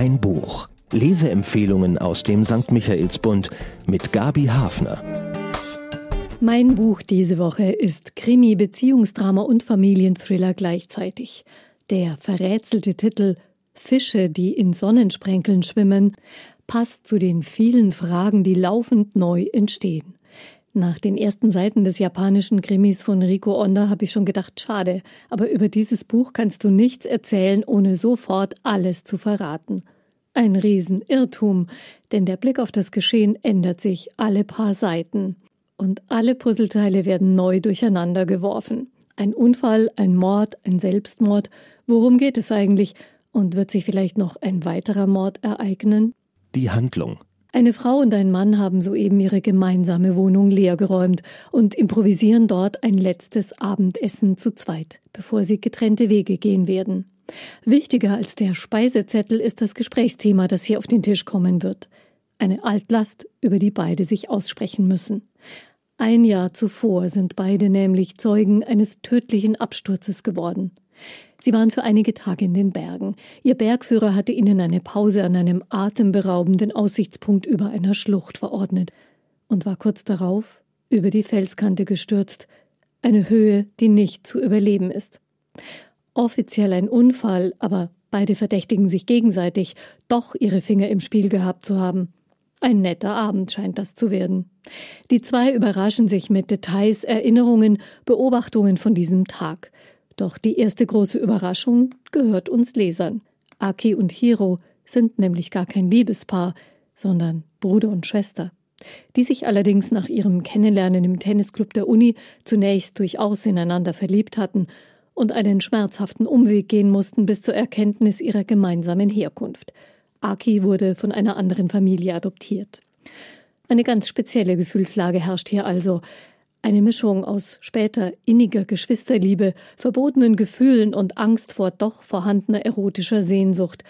Ein Buch. Leseempfehlungen aus dem St. Michaelsbund mit Gabi Hafner. Mein Buch diese Woche ist Krimi, Beziehungsdrama und Familienthriller gleichzeitig. Der verrätselte Titel Fische, die in Sonnensprenkeln schwimmen, passt zu den vielen Fragen, die laufend neu entstehen. Nach den ersten Seiten des japanischen Krimis von Rico Onda habe ich schon gedacht, schade, aber über dieses Buch kannst du nichts erzählen, ohne sofort alles zu verraten. Ein Riesenirrtum, denn der Blick auf das Geschehen ändert sich alle paar Seiten. Und alle Puzzleteile werden neu durcheinander geworfen. Ein Unfall, ein Mord, ein Selbstmord. Worum geht es eigentlich? Und wird sich vielleicht noch ein weiterer Mord ereignen? Die Handlung. Eine Frau und ein Mann haben soeben ihre gemeinsame Wohnung leergeräumt und improvisieren dort ein letztes Abendessen zu zweit, bevor sie getrennte Wege gehen werden. Wichtiger als der Speisezettel ist das Gesprächsthema, das hier auf den Tisch kommen wird. Eine Altlast, über die beide sich aussprechen müssen. Ein Jahr zuvor sind beide nämlich Zeugen eines tödlichen Absturzes geworden. Sie waren für einige Tage in den Bergen. Ihr Bergführer hatte ihnen eine Pause an einem atemberaubenden Aussichtspunkt über einer Schlucht verordnet und war kurz darauf über die Felskante gestürzt, eine Höhe, die nicht zu überleben ist. Offiziell ein Unfall, aber beide verdächtigen sich gegenseitig, doch ihre Finger im Spiel gehabt zu haben. Ein netter Abend scheint das zu werden. Die zwei überraschen sich mit Details, Erinnerungen, Beobachtungen von diesem Tag. Doch die erste große Überraschung gehört uns Lesern. Aki und Hiro sind nämlich gar kein Liebespaar, sondern Bruder und Schwester, die sich allerdings nach ihrem Kennenlernen im Tennisclub der Uni zunächst durchaus ineinander verliebt hatten und einen schmerzhaften Umweg gehen mussten bis zur Erkenntnis ihrer gemeinsamen Herkunft. Aki wurde von einer anderen Familie adoptiert. Eine ganz spezielle Gefühlslage herrscht hier also. Eine Mischung aus später inniger Geschwisterliebe, verbotenen Gefühlen und Angst vor doch vorhandener erotischer Sehnsucht.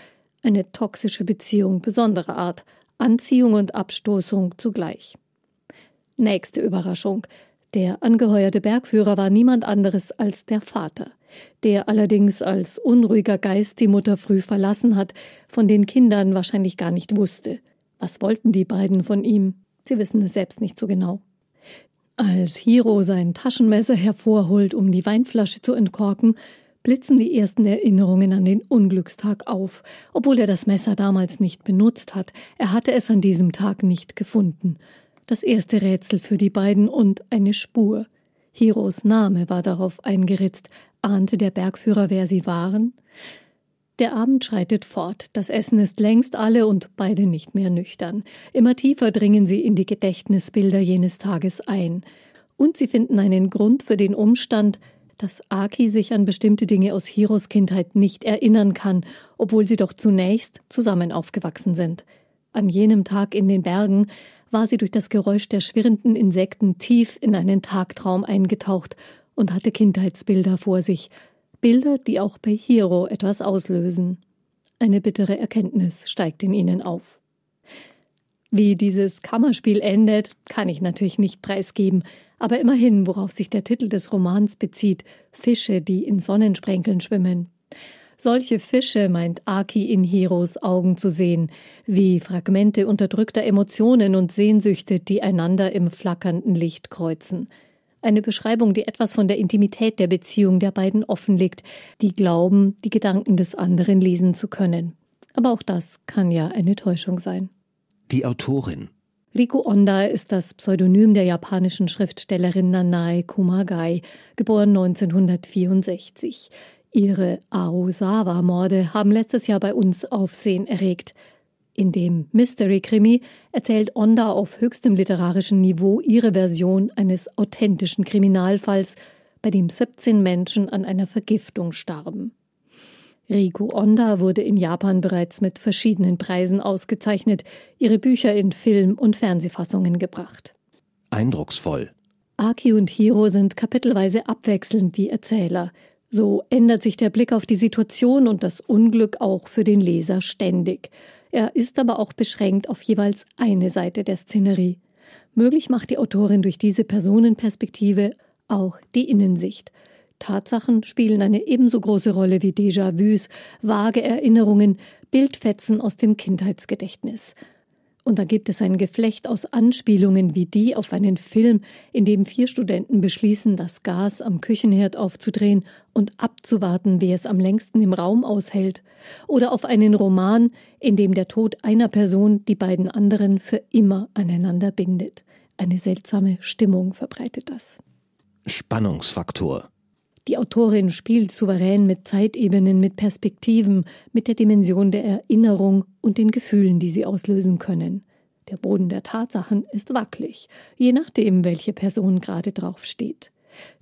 Eine toxische Beziehung besonderer Art, Anziehung und Abstoßung zugleich. Nächste Überraschung. Der angeheuerte Bergführer war niemand anderes als der Vater, der allerdings als unruhiger Geist die Mutter früh verlassen hat, von den Kindern wahrscheinlich gar nicht wusste. Was wollten die beiden von ihm? Sie wissen es selbst nicht so genau. Als Hiro sein Taschenmesser hervorholt, um die Weinflasche zu entkorken, blitzen die ersten Erinnerungen an den Unglückstag auf, obwohl er das Messer damals nicht benutzt hat. Er hatte es an diesem Tag nicht gefunden. Das erste Rätsel für die beiden und eine Spur. Hiros Name war darauf eingeritzt. Ahnte der Bergführer, wer sie waren? Der Abend schreitet fort, das Essen ist längst alle und beide nicht mehr nüchtern. Immer tiefer dringen sie in die Gedächtnisbilder jenes Tages ein. Und sie finden einen Grund für den Umstand, dass Aki sich an bestimmte Dinge aus Hiros Kindheit nicht erinnern kann, obwohl sie doch zunächst zusammen aufgewachsen sind. An jenem Tag in den Bergen war sie durch das Geräusch der schwirrenden Insekten tief in einen Tagtraum eingetaucht und hatte Kindheitsbilder vor sich, Bilder, die auch bei Hiro etwas auslösen. Eine bittere Erkenntnis steigt in ihnen auf. Wie dieses Kammerspiel endet, kann ich natürlich nicht preisgeben, aber immerhin, worauf sich der Titel des Romans bezieht, Fische, die in Sonnensprenkeln schwimmen. Solche Fische meint Aki in Hiros Augen zu sehen, wie Fragmente unterdrückter Emotionen und Sehnsüchte, die einander im flackernden Licht kreuzen. Eine Beschreibung, die etwas von der Intimität der Beziehung der beiden offenlegt, die glauben, die Gedanken des anderen lesen zu können. Aber auch das kann ja eine Täuschung sein. Die Autorin. Riko Onda ist das Pseudonym der japanischen Schriftstellerin Nanae Kumagai, geboren 1964. Ihre Aosawa-Morde haben letztes Jahr bei uns Aufsehen erregt. In dem Mystery-Krimi erzählt Onda auf höchstem literarischen Niveau ihre Version eines authentischen Kriminalfalls, bei dem 17 Menschen an einer Vergiftung starben. Riku Onda wurde in Japan bereits mit verschiedenen Preisen ausgezeichnet, ihre Bücher in Film- und Fernsehfassungen gebracht. Eindrucksvoll. Aki und Hiro sind kapitelweise abwechselnd die Erzähler. So ändert sich der Blick auf die Situation und das Unglück auch für den Leser ständig. Er ist aber auch beschränkt auf jeweils eine Seite der Szenerie. Möglich macht die Autorin durch diese Personenperspektive auch die Innensicht. Tatsachen spielen eine ebenso große Rolle wie Déjà-vus, vage Erinnerungen, Bildfetzen aus dem Kindheitsgedächtnis. Und da gibt es ein Geflecht aus Anspielungen wie die auf einen Film, in dem vier Studenten beschließen, das Gas am Küchenherd aufzudrehen und abzuwarten, wer es am längsten im Raum aushält. Oder auf einen Roman, in dem der Tod einer Person die beiden anderen für immer aneinander bindet. Eine seltsame Stimmung verbreitet das. Spannungsfaktor. Die Autorin spielt souverän mit Zeitebenen, mit Perspektiven, mit der Dimension der Erinnerung und den Gefühlen, die sie auslösen können. Der Boden der Tatsachen ist wackelig, je nachdem, welche Person gerade drauf steht.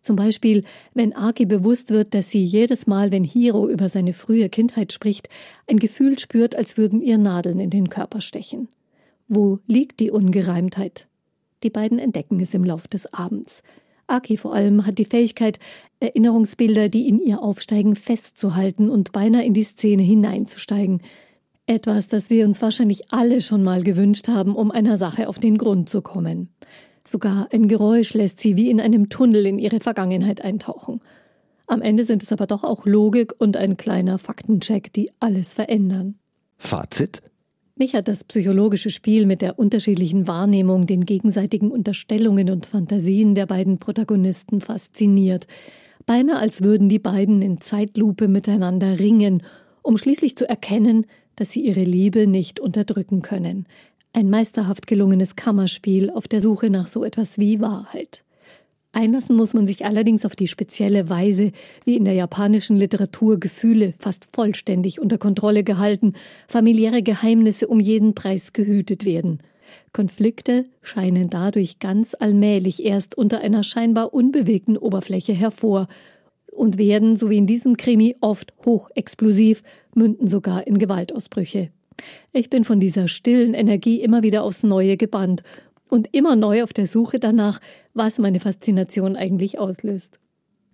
Zum Beispiel, wenn Aki bewusst wird, dass sie jedes Mal, wenn Hiro über seine frühe Kindheit spricht, ein Gefühl spürt, als würden ihr Nadeln in den Körper stechen. Wo liegt die Ungereimtheit? Die beiden entdecken es im Lauf des Abends. Aki vor allem hat die Fähigkeit, Erinnerungsbilder, die in ihr aufsteigen, festzuhalten und beinahe in die Szene hineinzusteigen. Etwas, das wir uns wahrscheinlich alle schon mal gewünscht haben, um einer Sache auf den Grund zu kommen. Sogar ein Geräusch lässt sie wie in einem Tunnel in ihre Vergangenheit eintauchen. Am Ende sind es aber doch auch Logik und ein kleiner Faktencheck, die alles verändern. Fazit? Mich hat das psychologische Spiel mit der unterschiedlichen Wahrnehmung, den gegenseitigen Unterstellungen und Fantasien der beiden Protagonisten fasziniert. Beinahe als würden die beiden in Zeitlupe miteinander ringen, um schließlich zu erkennen, dass sie ihre Liebe nicht unterdrücken können. Ein meisterhaft gelungenes Kammerspiel auf der Suche nach so etwas wie Wahrheit. Einlassen muss man sich allerdings auf die spezielle Weise, wie in der japanischen Literatur Gefühle fast vollständig unter Kontrolle gehalten, familiäre Geheimnisse um jeden Preis gehütet werden. Konflikte scheinen dadurch ganz allmählich erst unter einer scheinbar unbewegten Oberfläche hervor und werden, so wie in diesem Krimi, oft hochexplosiv, münden sogar in Gewaltausbrüche. Ich bin von dieser stillen Energie immer wieder aufs Neue gebannt und immer neu auf der Suche danach, was meine Faszination eigentlich auslöst.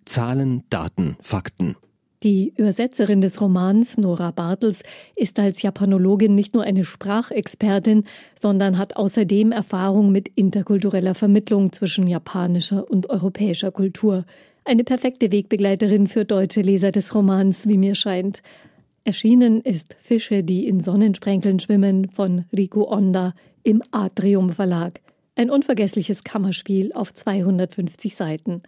Zahlen, Daten, Fakten. Die Übersetzerin des Romans, Nora Bartels, ist als Japanologin nicht nur eine Sprachexpertin, sondern hat außerdem Erfahrung mit interkultureller Vermittlung zwischen japanischer und europäischer Kultur. Eine perfekte Wegbegleiterin für deutsche Leser des Romans, wie mir scheint. Erschienen ist Fische, die in Sonnensprenkeln schwimmen von Riku Onda im Atrium Verlag. Ein unvergessliches Kammerspiel auf 250 Seiten.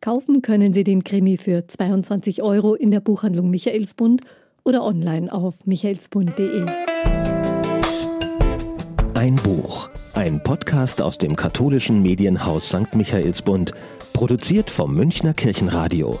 Kaufen können Sie den Krimi für 22 Euro in der Buchhandlung Michaelsbund oder online auf michaelsbund.de. Ein Buch. Ein Podcast aus dem katholischen Medienhaus St. Michaelsbund, produziert vom Münchner Kirchenradio.